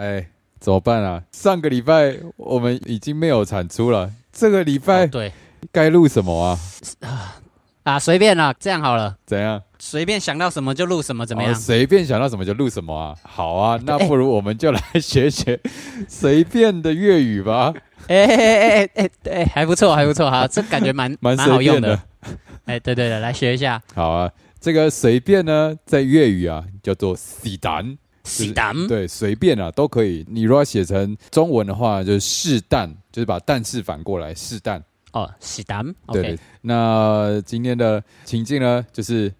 哎，怎么办啊？上个礼拜我们已经没有产出了，这个礼拜对该录什么啊？啊，随便啦，这样好了，怎样？随便想到什么就录什么，怎么样？哦随便想到什么就录什么啊？好啊，那哎不如我们就来学学 随便的粤语吧，哎哎哎哎哎哎，还不错，还不错，哈，这感觉蛮 蛮蛮好用的。。哎，对对对，来学一下。好啊，这个随便呢，在粤语啊叫做喜蛋。喜蛋，对，随便啊，都可以。你如果写成中文的话，就是适蛋，就是把蛋是反过来，适蛋。哦，喜蛋对，OK，对。那今天的情境呢，就是，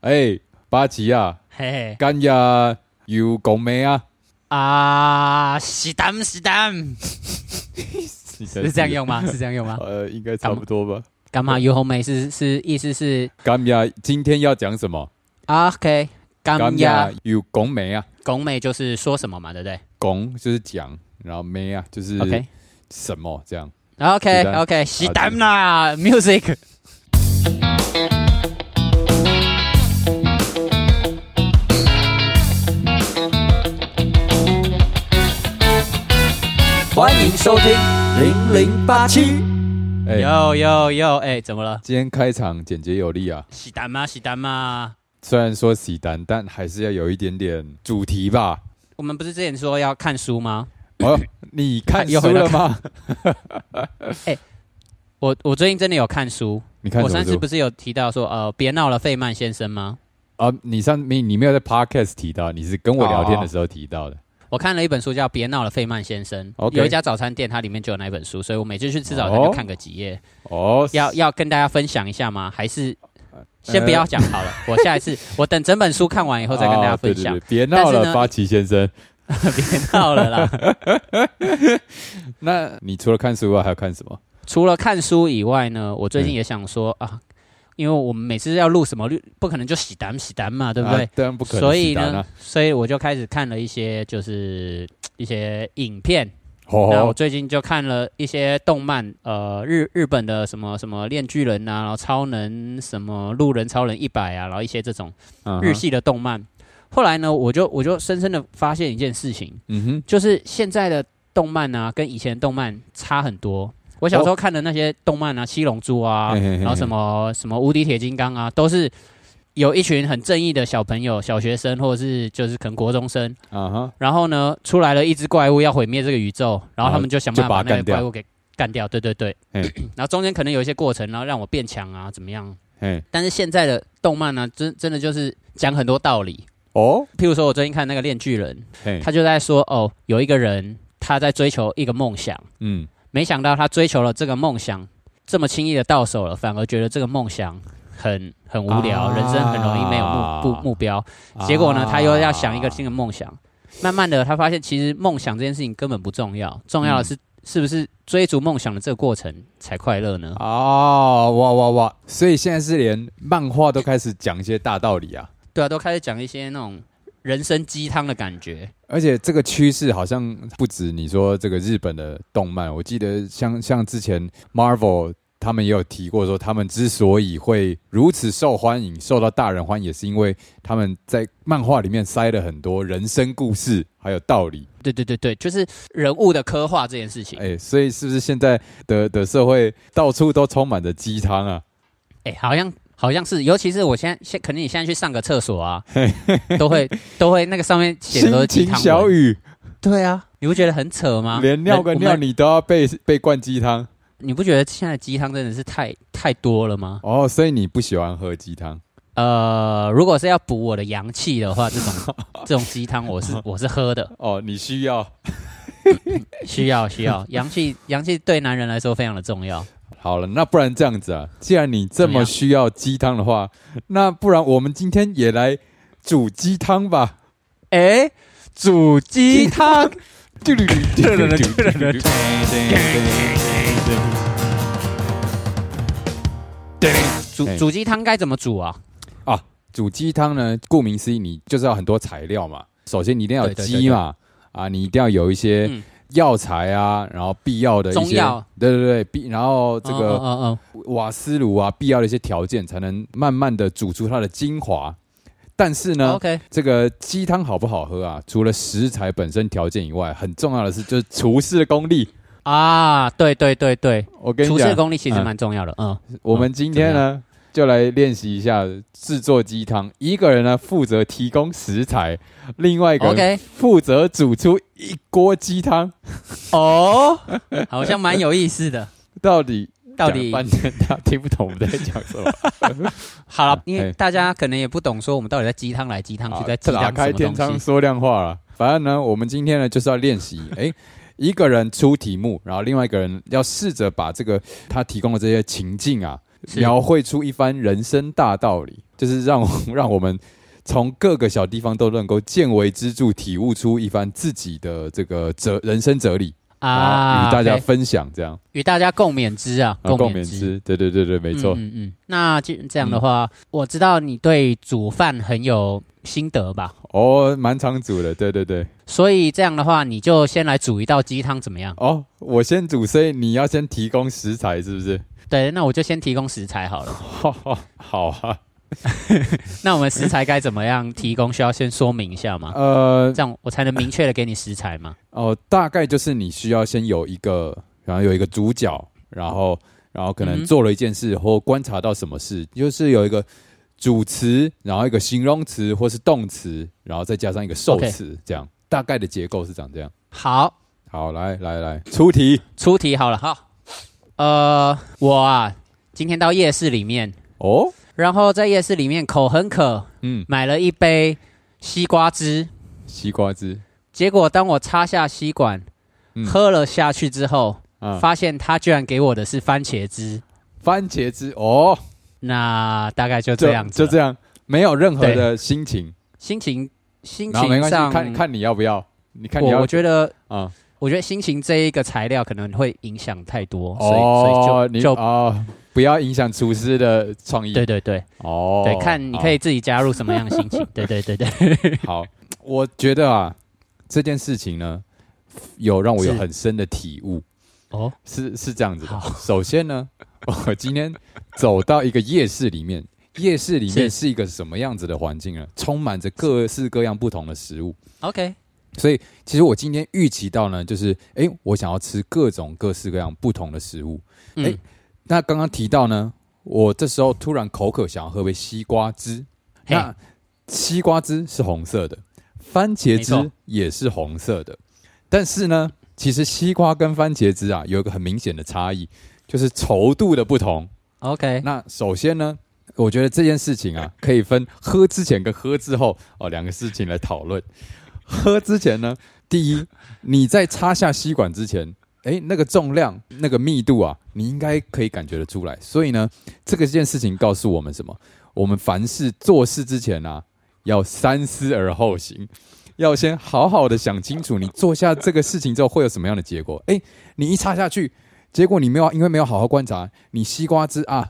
哎，巴吉啊，嘿嘿干呀有讲咩啊？啊，是蛋是蛋，是是这样？用吗？是这样用吗？呃，应该差不多吧。干嘛有红梅是是意思是干呀，今天要讲什么？啊，OK，干呀，有讲咩啊？拱美就是说什么嘛，对不对拱就是讲，然后咩啊就是？OK 什么这样。OK OK，喜蛋啦，music。欢迎收听零零八七。哎，哟哟哟，哎，怎么了？今天开场简洁有力啊。喜蛋吗？喜蛋吗？虽然说喜单，但还是要有一点点主题吧。我们不是之前说要看书吗？哦，你看书了吗？我我最近真的有看书。你看我上次不是有提到说，呃，别闹了，费曼先生吗？啊？你上你你没有在 podcast 提到，你是跟我聊天的时候提到的。我看了一本书叫《别闹了，费曼先生》有一家早餐店，它里面就有那一本书，所以我每次去吃早餐哦就看个几页。哦，要要跟大家分享一下吗？还是先不要讲好了？我下一次我等整本书看完以后再跟大家分享。哦对对对别闹了，八旗先生。别闹了啦！那你除了看书外，还要看什么？除了看书以外呢，我最近嗯也想说啊，因为我们每次要录什么，不可能就洗单洗单嘛，对不对？啊当然不可能。所以呢所以我就开始看了一些就是一些影片。那我哦，最近就看了一些动漫，呃，日日本的什么什么炼巨人啊，然后超能什么路人超人一百啊，然后一些这种日，系的动漫。后来呢，我就我就深深的发现一件事情，嗯哼，就是现在的动漫啊，跟以前的动漫差很多。我小时候看的那些动漫啊，七龙珠啊，嘿嘿嘿嘿然后什么什么无敌铁金刚啊，都是有一群很正义的小朋友、小学生，或者是就是可能国中生，啊哈，然后呢，出来了一只怪物要毁灭这个宇宙，然后他们就想办法把那个怪物给干掉。对对对，然后中间可能有一些过程，然后让我变强啊，怎么样？嘿，但是现在的动漫呢、真真的就是讲很多道理。哦，譬如说，我最近看那个《炼巨人》，他就在说，哦，有一个人他在追求一个梦想，嗯，没想到他追求了这个梦想，这么轻易的到手了，反而觉得这个梦想很很无聊，啊人生很容易没有目目目标。结果呢，他又要想一个新的梦想。慢慢的，他发现其实梦想这件事情根本不重要，重要的是、是不是追逐梦想的这个过程才快乐呢？哦，哇哇哇！所以现在是连漫画都开始讲一些大道理啊，对啊，都开始讲一些那种人生鸡汤的感觉。而且这个趋势好像不止你说这个日本的动漫，我记得像像之前 Marvel 他们也有提过说，他们之所以会如此受欢迎，受到大人欢迎，也是因为他们在漫画里面塞了很多人生故事还有道理。对对对对，就是人物的刻画这件事情。哎、所以是不是现在的的社会到处都充满着鸡汤啊？哎、好像好像是，尤其是我现在现，可能你现在去上个厕所啊，都会都会那个上面写的都是鸡汤。小雨，对啊，你不觉得很扯吗？连尿个尿你都要被被灌鸡汤你不觉得现在鸡汤真的是太太多了吗？哦，所以你不喜欢喝鸡汤呃，如果是要补我的阳气的话，这种 这种鸡汤我是 我是喝的，哦，你需要 需要需要阳气，阳气对男人来说非常的重要。好了，那不然这样子啊，既然你这么需要鸡汤的话，那不然我们今天也来煮鸡汤吧。哎，煮鸡汤，煮煮鸡汤该怎么煮啊？啊煮鸡汤呢，顾名思义，你就是要很多材料嘛。首先你一定要有鸡嘛，啊，你一定要有一些嗯药材啊，然后必要的一些对对对，必然后这个嗯嗯嗯瓦斯炉啊，必要的一些条件，才能慢慢的煮出它的精华。但是呢，OK，这个鸡汤好不好喝啊？除了食材本身条件以外，很重要的是就是厨师的功力。啊，对对对对，我跟你厨师的讲，功力其实蛮重要的。嗯，我们今天呢就来练习一下制作鸡汤。一个人呢负责提供食材，另外一个负责煮出一锅鸡汤。哦，好像蛮有意思的。到底到底讲半天他听不懂我们在讲什么？好了，因哎为大家可能也不懂，说我们到底在鸡汤来鸡汤去，在鸡打汤什么开天窗。说亮话了。反正呢，我们今天呢就是要练习，哎，一个人出题目，然后另外一个人要试着把这个他提供的这些情境啊，描绘出一番人生大道理，就是让 让我们从各个小地方都能够见微知著，体悟出一番自己的这个哲人生哲理啊，与大家分享这样，与大家共勉之啊，啊共勉之。对对对对，没错。嗯嗯嗯。那这这样的话，我知道你对煮饭很有心得吧？哦，蛮常煮的，对对对。所以这样的话，你就先来煮一道鸡汤怎么样？哦，我先煮，所以你要先提供食材，是不是？对，那我就先提供食材好了。好啊。那我们食材该怎么样提供？需要先说明一下吗？呃，这样我才能明确的给你食材吗？哦，大概就是你需要先有一个，然后有一个主角，然后然后可能做了一件事或观察到什么事，就是有一个主词，然后一个形容词或是动词，然后再加上一个受词，这样大概的结构是长这样。好，好，来来来，出题出题好了，好。呃，我啊，今天到夜市里面，哦，然后在夜市里面口很渴，嗯，买了一杯西瓜汁。西瓜汁。结果当我插下吸管，嗯。喝了下去之后，啊，发现他居然给我的是番茄汁。番茄汁哦，那大概就就这样子了，就这样，没有任何的心情，心情心然后没关系，情上，看看你要不要，你看你要我我觉得，啊，我觉得心情这一个材料可能会影响太多，所以所以就就哦，不要影响厨师的创意。对对对哦，对，看你可以自己加入什么样的心情。对对对对，好。我觉得啊，这件事情呢，有让我有很深的体悟，哦，是是这样子的好。首先呢，我今天走到一个夜市里面，夜市里面是是一个什么样子的环境呢？充满着各式各样不同的食物。OK，所以，其实我今天预期到呢，就是诶，我想要吃各种各式各样不同的食物。嗯，哎那刚刚提到呢，我这时候突然口渴，想要喝杯西瓜汁。那西瓜汁是红色的，番茄汁也是红色的。但是呢，其实西瓜跟番茄汁啊有一个很明显的差异，就是稠度的不同。OK，那首先呢，我觉得这件事情啊，可以分喝之前跟喝之后哦两个事情来讨论。喝之前呢，第一，你在插下吸管之前，诶，那个重量、那个密度啊，你应该可以感觉得出来。所以呢，这个件事情告诉我们什么？我们凡事做事之前啊，要三思而后行，要先好好的想清楚，你做下这个事情之后会有什么样的结果。诶，你一插下去，结果你没有，因为没有好好观察，你西瓜汁啊，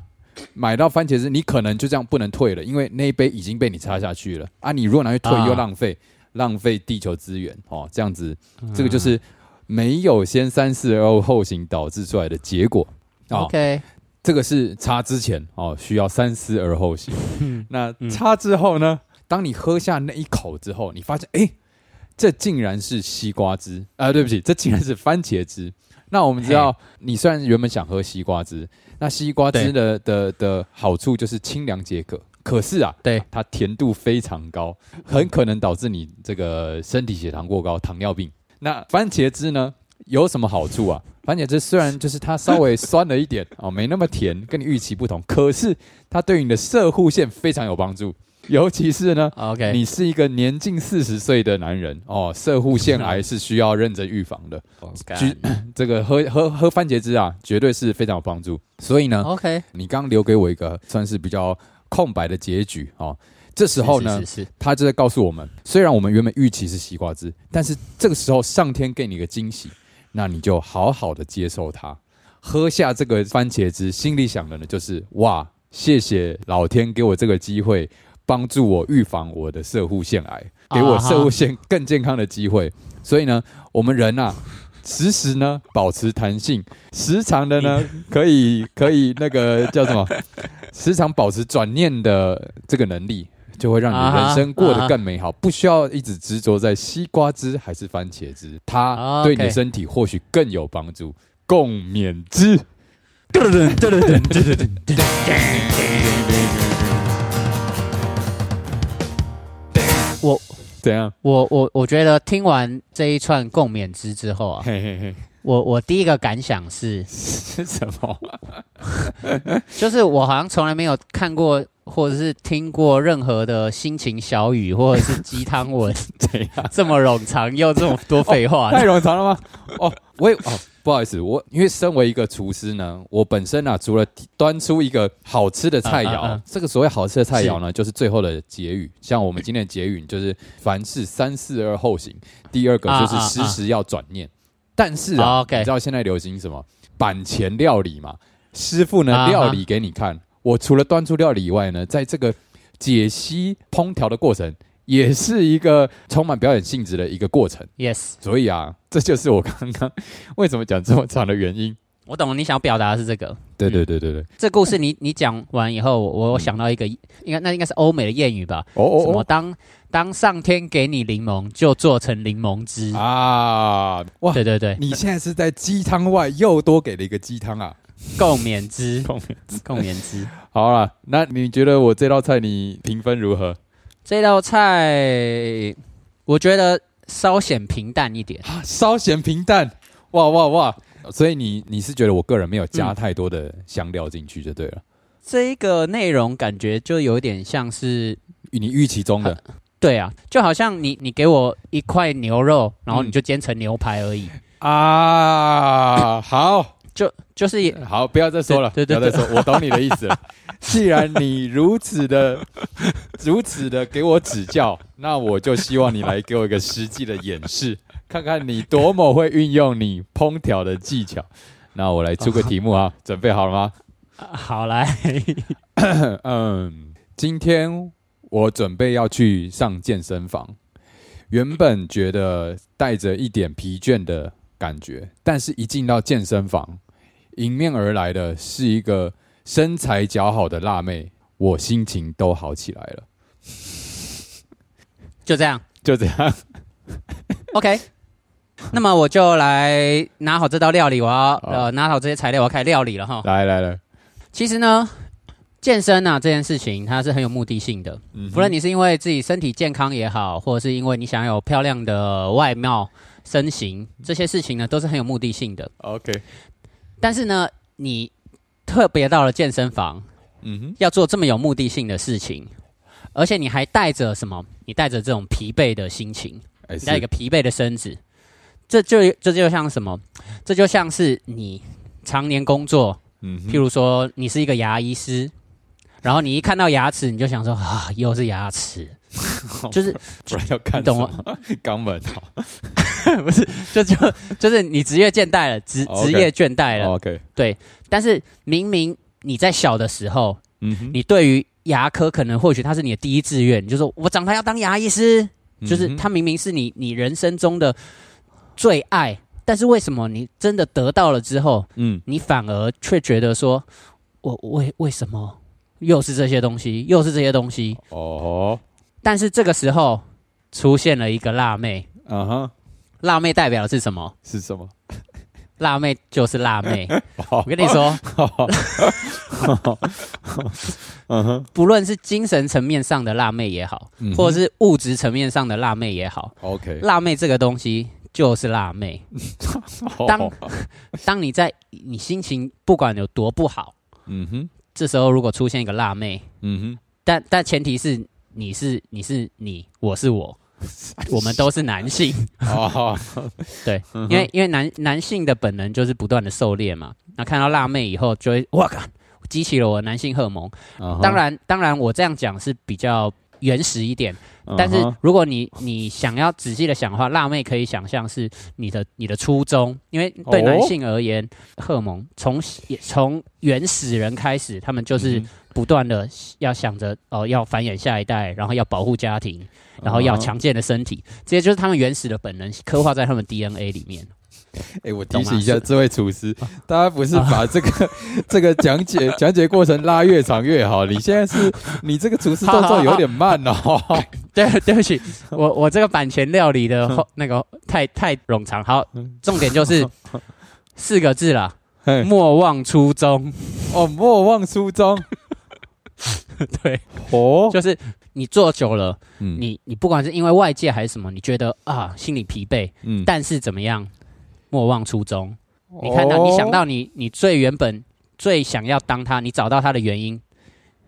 买到番茄汁，你可能就这样不能退了，因为那一杯已经被你插下去了啊！你如果拿去退啊又浪费，浪费地球资源哦，这样子，这个就是没有先三思而后行导致出来的结果。哦 OK，这个是差之前哦，需要三思而后行。嗯那差之后呢？当你喝下那一口之后，你发现，哎，这竟然是西瓜汁啊、对不起，这竟然是番茄汁。那我们知道，你虽然原本想喝西瓜汁，那西瓜汁的的的好处就是清凉解渴，可是啊，对，它甜度非常高，很可能导致你这个身体血糖过高，糖尿病。那番茄汁呢，有什么好处啊？番茄汁虽然就是它稍微酸了一点 哦，没那么甜，跟你预期不同，可是它对你的射护腺非常有帮助，尤其是呢。OK，你是一个年近四十岁的男人哦，射护腺癌是需要认真预防的。居 这个喝喝喝番茄汁啊，绝对是非常有帮助。所以呢，OK，你刚刚留给我一个算是比较空白的结局哦。这时候呢，是是是他就在告诉我们，虽然我们原本预期是西瓜汁，但是这个时候上天给你一个惊喜，那你就好好的接受它，喝下这个番茄汁，心里想的呢就是哇，谢谢老天给我这个机会，帮助我预防我的射护腺癌，给我射护腺 更健康的机会。所以呢，我们人啊。时时呢保持弹性，时常的呢 可以可以那个叫什么？时常保持转念的这个能力，就会让你人生过得更美好，不需要一直执着在西瓜汁还是番茄汁，它对你的身体或许更有帮助。共勉之。我怎样？我我我觉得听完这一串共勉之之后啊，我我第一个感想是 是什么？就是我好像从来没有看过或者是听过任何的心情小语或者是鸡汤文，怎样这么冗长又这么多废话？太冗长了吗？哦，我也哦。不好意思，我因为身为一个厨师呢，我本身啊，除了端出一个好吃的菜肴，这个所谓好吃的菜肴呢，就是最后的结语。像我们今天的结语就是凡事三思而后行，第二个就是时时要转念。但是啊，你知道现在流行什么板前料理嘛？师傅呢料理给你看，我除了端出料理以外呢，在这个解析烹调的过程。也是一个充满表演性质的一个过程。Yes，所以啊，这就是我刚刚为什么讲这么长的原因。我懂了，你想要表达的是这个。对对对对对，这故事你你讲完以后，我想到一个，应该那应该是欧美的谚语吧？哦哦，什么当当上天给你柠檬，就做成柠檬汁啊！哇，对对对，你现在是在鸡汤外又多给了一个鸡汤啊！共勉之，共勉之，共勉之。好了，那你觉得我这道菜你评分如何？这道菜我觉得稍显平淡一点，稍显平淡，哇哇哇！所以你你是觉得我个人没有加太多的香料进去就对了。这一个内容感觉就有点像是你预期中的，对啊，就好像你你给我一块牛肉，然后你就煎成牛排而已啊。好，就就是好，不要再说了，不要再说，我懂你的意思。既然你如此的、如此的给我指教，那我就希望你来给我一个实际的演示，看看你多么会运用你烹调的技巧。那我来出个题目啊，准备好了吗？好来，嗯，今天我准备要去上健身房，原本觉得带着一点疲倦的感觉，但是一进到健身房，迎面而来的是一个。身材姣好的辣妹，我心情都好起来了。就这样，就这样。OK，那么我就来拿好这道料理，我要呃拿好这些材料，我要开始料理了哈。来来来，其实呢，健身啊这件事情，它是很有目的性的。嗯，不论你是因为自己身体健康也好，或者是因为你想有漂亮的外貌身形，这些事情呢都是很有目的性的。OK，但是呢，你。特别到了健身房，嗯哼，要做这么有目的性的事情，而且你还带着什么？你带着这种疲惫的心情，带一个疲惫的身子，这就这就像什么？这就像是你常年工作，嗯，譬如说你是一个牙医师，然后你一看到牙齿，你就想说啊，又是牙齿，就是不然要看懂吗？肛门 不是，就就就是你职业倦怠了，职职业倦怠了，OK，对。但是明明你在小的时候，嗯，你对于牙科可能或许它是你的第一志愿，就说我长大要当牙医师，就是它明明是你你人生中的最爱，但是为什么你真的得到了之后，嗯，你反而却觉得说，我为为什么又是这些东西，又是这些东西？哦，但是这个时候出现了一个辣妹，嗯哼，辣妹代表的是什么？是什么？辣妹就是辣妹，我跟你说，不论是精神层面上的辣妹也好，或者是物质层面上的辣妹也好，OK，辣妹这个东西就是辣妹。当当你在你心情不管有多不好，嗯哼，这时候如果出现一个辣妹，嗯哼，但但前提是你是你是你，我是我。我们都是男性，对，因为因为男男性的本能就是不断的狩猎嘛。那看到辣妹以后，就会哇靠，激起了我男性荷尔蒙。当然，当然我这样讲是比较原始一点，但是如果你你想要仔细的想的话，辣妹可以想象是你的你的初衷，因为对男性而言，荷尔蒙从从原始人开始，他们就是不断的要想着哦要繁衍下一代，然后要保护家庭。然后要强健的身体，这些就是他们原始的本能，刻画在他们 DNA 里面。哎，我提醒一下这位厨师，大家不是把这个 这个讲解讲解过程拉越长越好。你现在是你这个厨师动作有点慢哦。对，对不起，我我这个版权料理的那个太太冗长。好，重点就是四个字了，莫忘初衷。哦，莫忘初衷。对，哦，就是你做久了，嗯，你你不管是因为外界还是什么，你觉得啊心里疲惫，嗯，但是怎么样，莫忘初衷。你看到，你想到你你最原本最想要当他，你找到他的原因，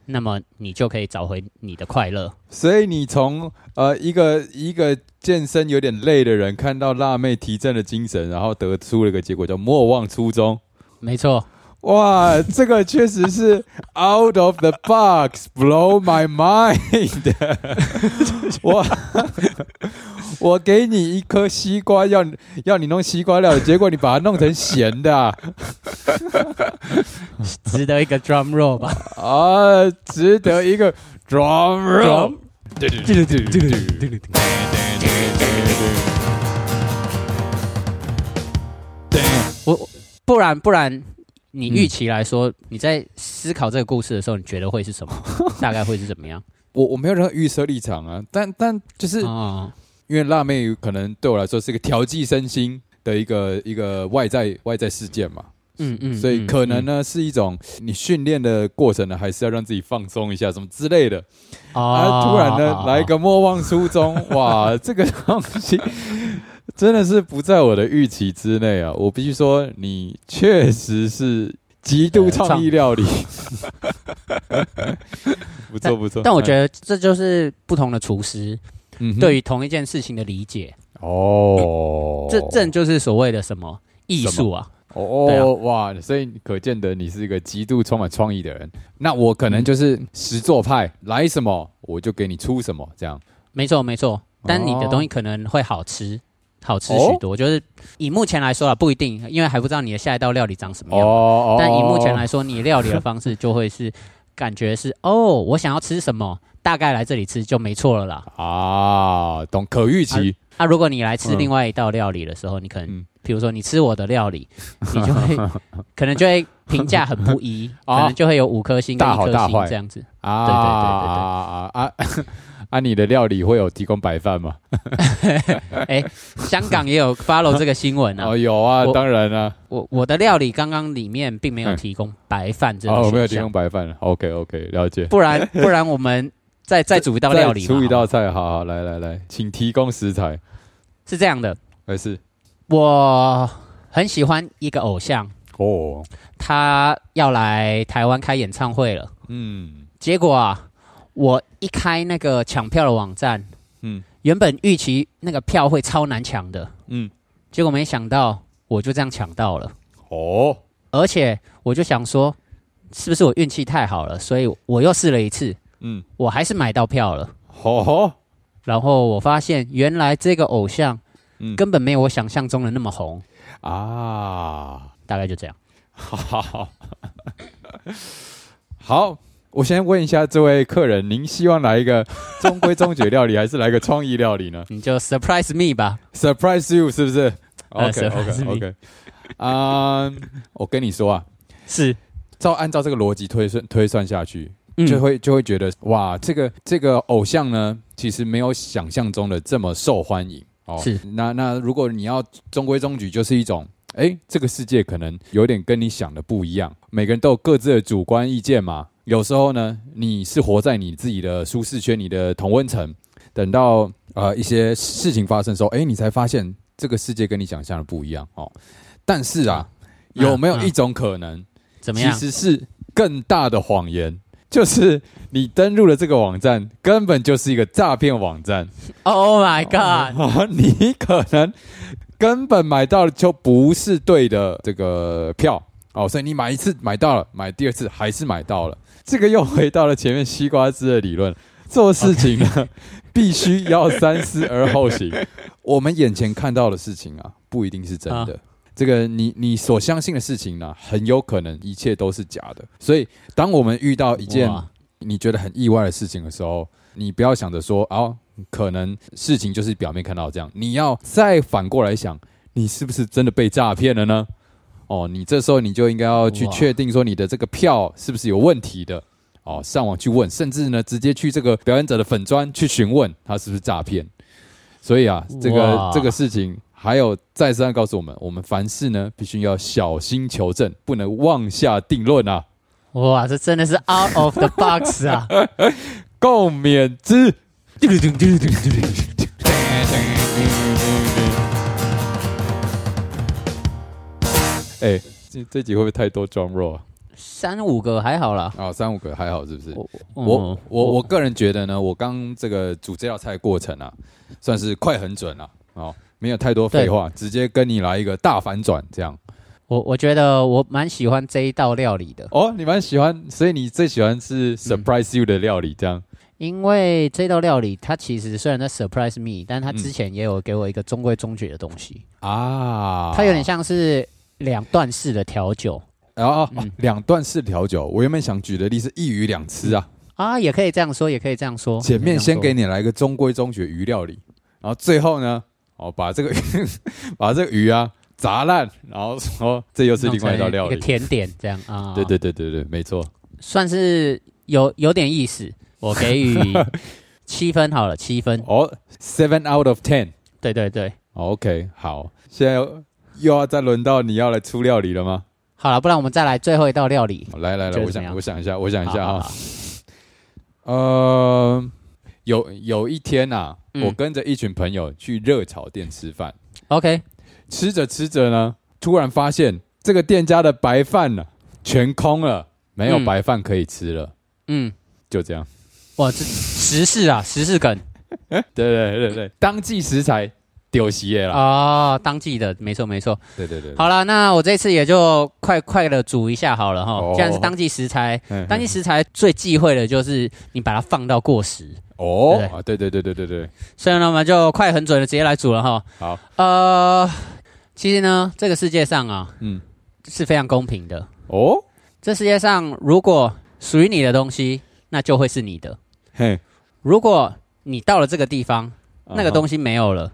那么你就可以找回你的快乐。所以你从呃一个一个健身有点累的人，看到辣妹提振的精神，然后得出了一个结果叫莫忘初衷。没错。哇，这个确实是 out of the box，blow my mind。我我给你一颗西瓜，要要你弄西瓜料，结果你把它弄成咸的，值得一个 drum roll 吧？啊，值得一个 drum roll。我不然不然。你预期来说，你在思考这个故事的时候，你觉得会是什么？大概会是怎么样？我我没有任何预设立场啊，但但就是因为辣妹可能对我来说是一个调剂身心的一个一个外在外在事件嘛，嗯嗯，所以可能呢是一种你训练的过程呢，还是要让自己放松一下，什么之类的啊。突然呢来一个莫忘初衷，哇，这个东西。真的是不在我的预期之内啊！我必须说，你确实是极度创意料理，不错不错。但我觉得这就是不同的厨师对于同一件事情的理解哦。这正就是所谓的什么艺术啊？哦哇！所以可见得你是一个极度充满创意的人。那我可能就是实做派，来什么我就给你出什么，这样。没错没错，但你的东西可能会好吃。好吃许多，就是以目前来说啊，不一定，因为还不知道你的下一道料理长什么样。哦但以目前来说，你料理的方式就会是感觉是哦，我想要吃什么，大概来这里吃就没错了啦。啊，懂可预期。那如果你来吃另外一道料理的时候，你可能，比如说你吃我的料理，你就会可能就会评价很不一，可能就会有五颗星、大好大坏这样子。啊，对对对对对啊啊！啊，你的料理会有提供白饭吗？哎，香港也有 follow 这个新闻啊。哦，有啊，当然啊。我我的料理刚刚里面并没有提供白饭哦，没有提供白饭。OK OK，了解。不然不然我们再再煮一道料理，出一道菜。好好，来来来，请提供食材。是这样的，还是我很喜欢一个偶像哦，他要来台湾开演唱会了。嗯，结果啊。我一开那个抢票的网站，嗯，原本预期那个票会超难抢的，嗯，结果没想到我就这样抢到了，哦，而且我就想说，是不是我运气太好了，所以我又试了一次，嗯，我还是买到票了，哦，然后我发现原来这个偶像，嗯，根本没有我想象中的那么红啊，大概就这样，好，好。我先问一下这位客人，您希望来一个中规中矩料理，还是来个创意料理呢？你就 surprise me 吧，surprise you 是不是？OK OK OK。啊，我跟你说啊，是照按照这个逻辑推算推算下去，就会就会觉得哇，这个这个偶像呢，其实没有想象中的这么受欢迎哦。是那那如果你要中规中矩，就是一种哎，这个世界可能有点跟你想的不一样，每个人都有各自的主观意见嘛。有时候呢，你是活在你自己的舒适圈、你的同温层，等到呃一些事情发生的时候，哎，你才发现这个世界跟你想象的不一样哦。但是啊，有没有一种可能，怎么样？其实是更大的谎言，就是你登录了这个网站，根本就是一个诈骗网站。Oh my god！你可能根本买到的就不是对的这个票哦，所以你买一次买到了，买第二次还是买到了。这个又回到了前面西瓜汁的理论，做事情呢 必须要三思而后行。我们眼前看到的事情啊，不一定是真的。这个你你所相信的事情呢，很有可能一切都是假的。所以，当我们遇到一件你觉得很意外的事情的时候，你不要想着说啊，可能事情就是表面看到这样。你要再反过来想，你是不是真的被诈骗了呢？哦，你这时候你就应该要去确定说你的这个票是不是有问题的。哦，上网去问，甚至呢，直接去这个表演者的粉砖去询问他是不是诈骗。所以啊，这个这个事情还有再三告诉我们，我们凡事呢必须要小心求证，不能妄下定论啊。哇，这真的是 out of the box 啊！共勉之。哎，这这集会不会太多装弱啊？三五个还好啦。啊，三五个还好是不是？我我我个人觉得呢，我刚这个煮这道菜过程啊，算是快很准了哦，没有太多废话，直接跟你来一个大反转，这样。我我觉得我蛮喜欢这一道料理的哦，你蛮喜欢，所以你最喜欢是 surprise you 的料理这样。因为这道料理它其实虽然在 surprise me，但它之前也有给我一个中规中矩的东西啊，它有点像是两段式的调酒。然后两段式调酒，我原本想举的例是一鱼两吃啊，啊，也可以这样说，也可以这样说。前面先给你来一个中规中矩鱼料理，然后最后呢，哦，把这个 把这个鱼啊砸烂，然后说这又是另外一道料理，一个甜点这样啊。对对对对对，没错，算是有有点意思。我给予 七分好了，七分哦，seven out of ten。对对对，OK，好，现在又要再轮到你要来出料理了吗？好了，不然我们再来最后一道料理。来来来，我想我想一下，我想一下啊。呃，有有一天呐，我跟着一群朋友去热炒店吃饭。OK，吃着吃着呢，突然发现这个店家的白饭呢全空了，没有白饭可以吃了。嗯，就这样。哇，这时事啊，时事梗。对对对对，当季食材。丢席耶了哦，当季的没错没错，对对对。好了，那我这次也就快快的煮一下好了哈。既然是当季食材，当季食材最忌讳的就是你把它放到过时哦。对对对对对对。所以呢，我们就快很准的直接来煮了哈。好，呃，其实呢，这个世界上啊，嗯，是非常公平的哦。这世界上如果属于你的东西，那就会是你的。嘿，如果你到了这个地方，那个东西没有了。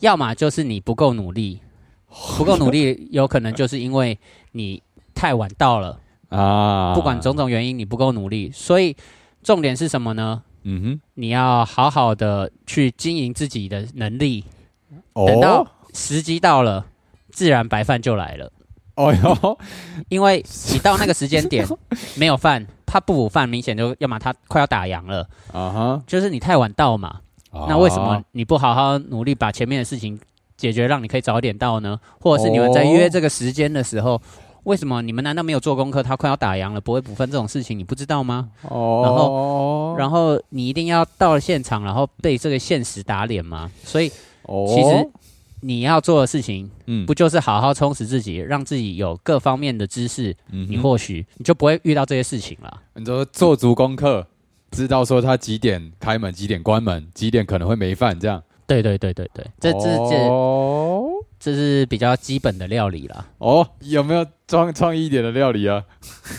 要么就是你不够努力，不够努力，有可能就是因为你太晚到了啊。不管种种原因，你不够努力，所以重点是什么呢？嗯哼，你要好好的去经营自己的能力。等到时机到了，自然白饭就来了。哦哟，因为你到那个时间点 没有饭，他不补饭，明显就要么他快要打烊了啊哈，就是你太晚到嘛。那为什么你不好好努力把前面的事情解决，让你可以早点到呢？或者是你们在约这个时间的时候，为什么你们难道没有做功课？他快要打烊了，不会补分这种事情，你不知道吗？哦，然后然后你一定要到了现场，然后被这个现实打脸吗？所以，其实你要做的事情，嗯，不就是好好充实自己，让自己有各方面的知识，嗯，你或许你就不会遇到这些事情了。你说做足功课。知道说他几点开门，几点关门，几点可能会没饭，这样。对对对对对，这这这这是比较基本的料理了。哦，有没有创创意一点的料理啊？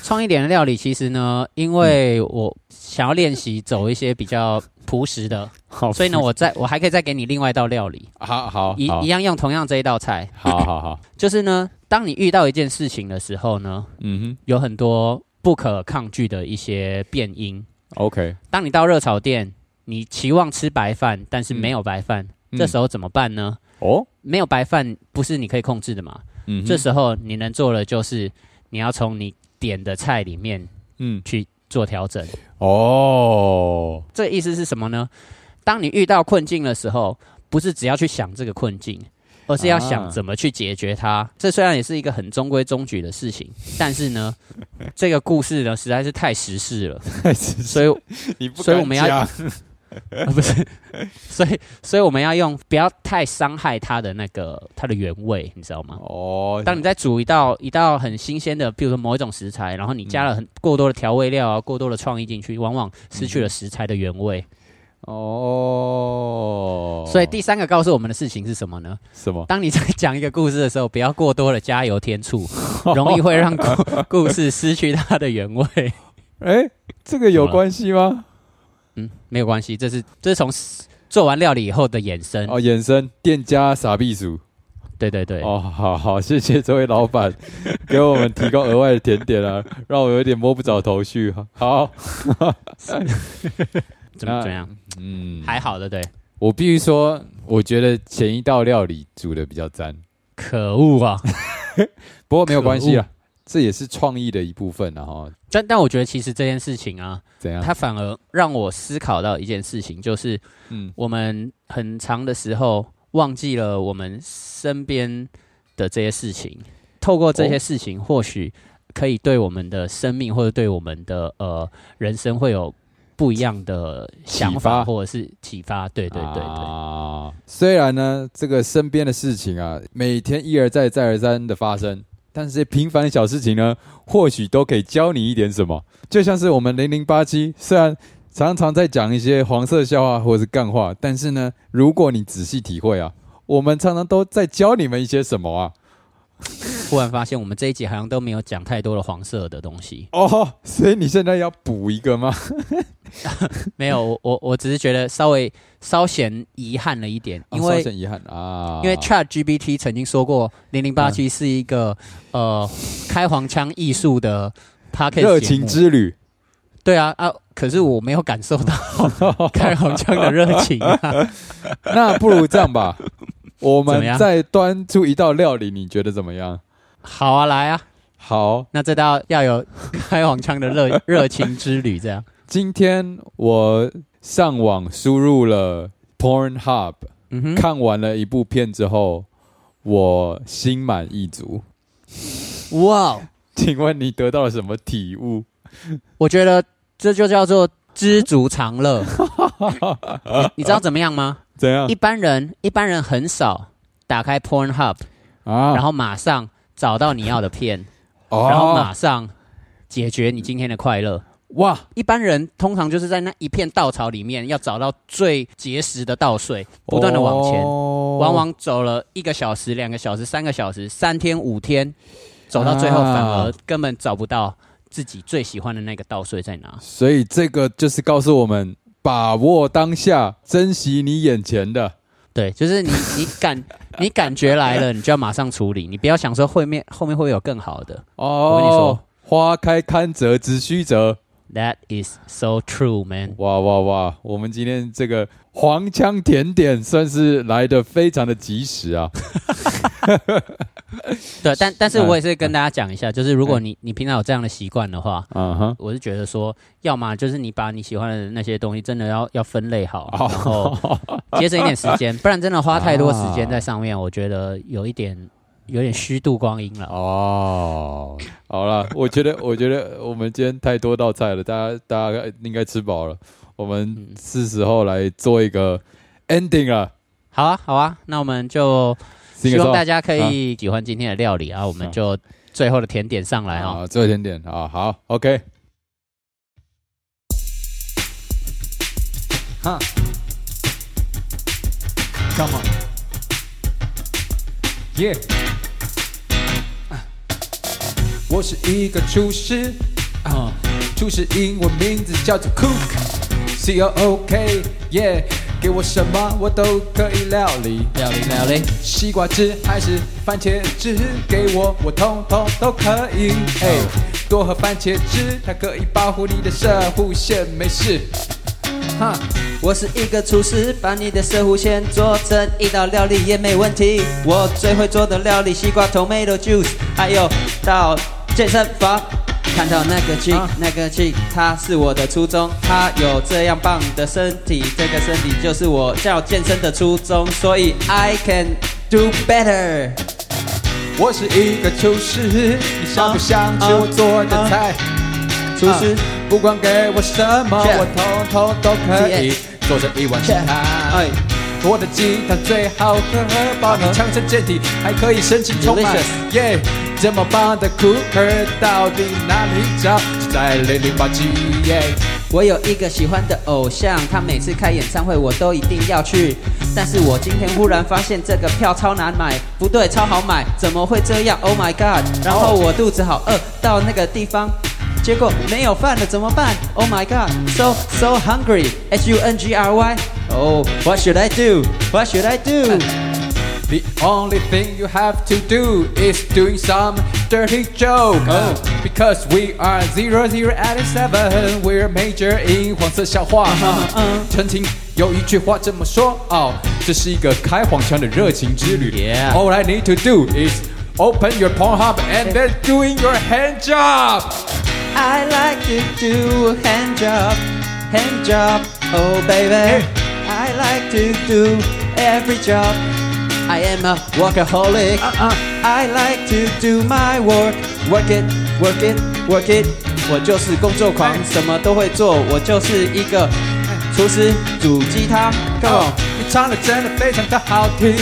创意点的料理，其实呢，因为我想要练习走一些比较朴实的，所以呢，我再我还可以再给你另外一道料理。好好，一一样用同样这一道菜。好好好，就是呢，当你遇到一件事情的时候呢，嗯哼，有很多不可抗拒的一些变因。OK，当你到热炒店，你期望吃白饭，但是没有白饭，这时候怎么办呢？哦，没有白饭不是你可以控制的嘛。嗯，这时候你能做的就是你要从你点的菜里面，嗯，去做调整。哦，这意思是什么呢？当你遇到困境的时候，不是只要去想这个困境。而是要想怎么去解决它。这虽然也是一个很中规中矩的事情，但是呢，这个故事呢实在是太时事了，所以 你不所以我们要 不是，所以所以我们要用不要太伤害它的那个它的原味，你知道吗？哦，当你在煮一道一道很新鲜的，比如说某一种食材，然后你加了很过多的调味料啊，过多的创意进去，往往失去了食材的原味。哦，所以第三个告诉我们的事情是什么呢？什么？当你在讲一个故事的时候，不要过多的加油添醋，容易会让故故事失去它的原味。哎，这个有关系吗？嗯，没有关系，这是这是从做完料理以后的衍生哦，衍生店家傻避暑。对对对。哦，好好，谢谢这位老板 给我们提供额外的甜点啊，让我有点摸不着头绪。好，怎么怎么样？嗯，还好的，对。我必须说，我觉得前一道料理煮的比较赞。可恶啊！不过没有关系啊，这也是创意的一部分啊。哈，但但我觉得其实这件事情啊，怎样？它反而让我思考到一件事情，就是嗯，我们很长的时候忘记了我们身边的这些事情，透过这些事情，或许可以对我们的生命或者对我们的呃人生会有。不一样的想法或者是启发，对对对对啊！虽然呢，这个身边的事情啊，每天一而再再而三的发生，但是平凡的小事情呢，或许都可以教你一点什么。就像是我们零零八七，虽然常常在讲一些黄色笑话或者是干话，但是呢，如果你仔细体会啊，我们常常都在教你们一些什么啊。忽然发现，我们这一集好像都没有讲太多的黄色的东西哦，所以你现在要补一个吗？没有，我我只是觉得稍微稍显遗憾了一点，因为稍显遗憾啊，因为 Chat GPT 曾经说过，零零八七是一个呃开黄腔艺术的 p a c k e t 热情之旅。对啊啊，可是我没有感受到 开黄腔的热情啊。那不如这样吧。我们再端出一道料理，你觉得怎么样？好啊，来啊！好，那这道要有开黄腔的热 热情之旅，这样。今天我上网输入了 Pornhub，看完了一部片之后，我心满意足。哇！请问你得到了什么体悟？我觉得这就叫做知足常乐。你知道怎么样吗？怎样？一般人一般人很少打开 Pornhub 啊，然后马上找到你要的片，然后马上解决你今天的快乐。哇！一般人通常就是在那一片稻草里面，要找到最结实的稻穗，不断的往前，往往走了一个小时、两个小时、三个小时、三天、五天，走到最后反而根本找不到自己最喜欢的那个稻穗在哪。所以这个就是告诉我们。把握当下，珍惜你眼前的。对，就是你，你感，你感觉来了，你就要马上处理。你不要想说后面后面会有更好的。哦，我跟你说，花开堪折直须折。That is so true, man。哇哇哇！我们今天这个黄腔甜点算是来的非常的及时啊。对，但但是我也是跟大家讲一下，就是如果你你平常有这样的习惯的话，嗯哼，我是觉得说，要么就是你把你喜欢的那些东西真的要要分类好，然后节省一点时间，不然真的花太多时间在上面，我觉得有一点有点虚度光阴了。哦，好了，我觉得我觉得我们今天太多道菜了，大家大家应该吃饱了，我们是时候来做一个 ending 了。好啊，好啊，那我们就。希望大家可以喜欢今天的料理啊！我们就最后的甜点上来啊！最后甜点啊，好，OK。哈，Come on，Yeah，我是一个厨师啊，厨师英文名字叫做 Cook，C O O K，Yeah。给我什么我都可以料理，料理料理。西瓜汁还是番茄汁，给我我通通都可以。哎，多喝番茄汁，它可以保护你的射护线，没事。哈，我是一个厨师，把你的射护线做成一道料理也没问题。我最会做的料理，西瓜 tomato juice，还有到健身房。看到那个 chick，那个 chick，他是我的初衷。他有这样棒的身体，这个身体就是我要健身的初衷。所以 I can do better。我是一个厨师，你想不想吃我做的菜？厨师，不管给我什么，我通通都可以做成一碗菜。我的鸡汤最好喝，把你强身健体，还可以神清充满。耶，这么棒的酷儿到底哪里找？在零零八七。耶，我有一个喜欢的偶像，他每次开演唱会我都一定要去。但是我今天忽然发现这个票超难买，不对，超好买，怎么会这样？Oh my god！然后我肚子好饿，到那个地方。结果没有饭了怎么办？Oh my god, so so hungry. H U N G R Y. Oh, what should I do? What should I do? The only thing you have to do is doing some dirty joke. Oh. Because we are zero zero eight seven, we're major in 黄色笑话。陈婷有一句话这么说哦，这是一个开黄腔的热情之旅。 Yeah. All I need to do is open your Pornhub and then doing your hand job. I like to do a hand job, hand job, oh baby. I like to do every job. I am a workaholic. Uh uh. I like to do my work. Work it, work it, work it. 我就是工作狂，什么都会做。我就是一个厨师，煮鸡汤。你唱的真的非常的好听。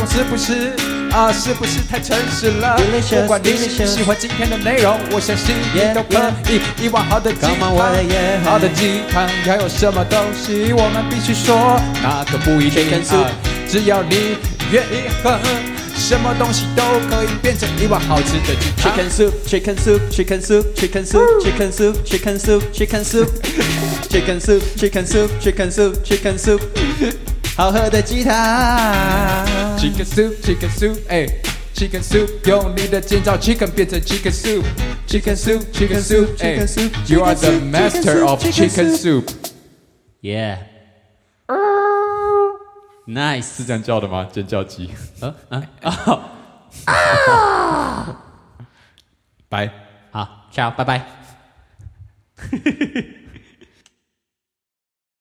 我是不是啊？是不是太诚实了？不管你喜喜欢今天的内容，我相信你都可以。一碗好的鸡汤，好的鸡汤要有什么东西？我们必须说，那可不一定啊。只要你。愿意喝，什么东西都可以变成一碗好吃的鸡汤。Chicken soup, chicken soup, chicken soup, chicken soup, chicken soup, chicken soup, chicken soup, chicken soup, chicken soup, chicken soup, chicken soup，好喝的鸡汤。Chicken soup, chicken soup, 哎，Chicken soup，用你的尖叫 chicken 变成 chicken soup。Chicken soup, chicken soup, 哎 chicken soup, You are chicken the soup, master chicken of soup, chicken chicken soup。Yeah. Nice. 是这样叫的吗？尖叫鸡。啊啊啊，拜。好，ciao，拜拜。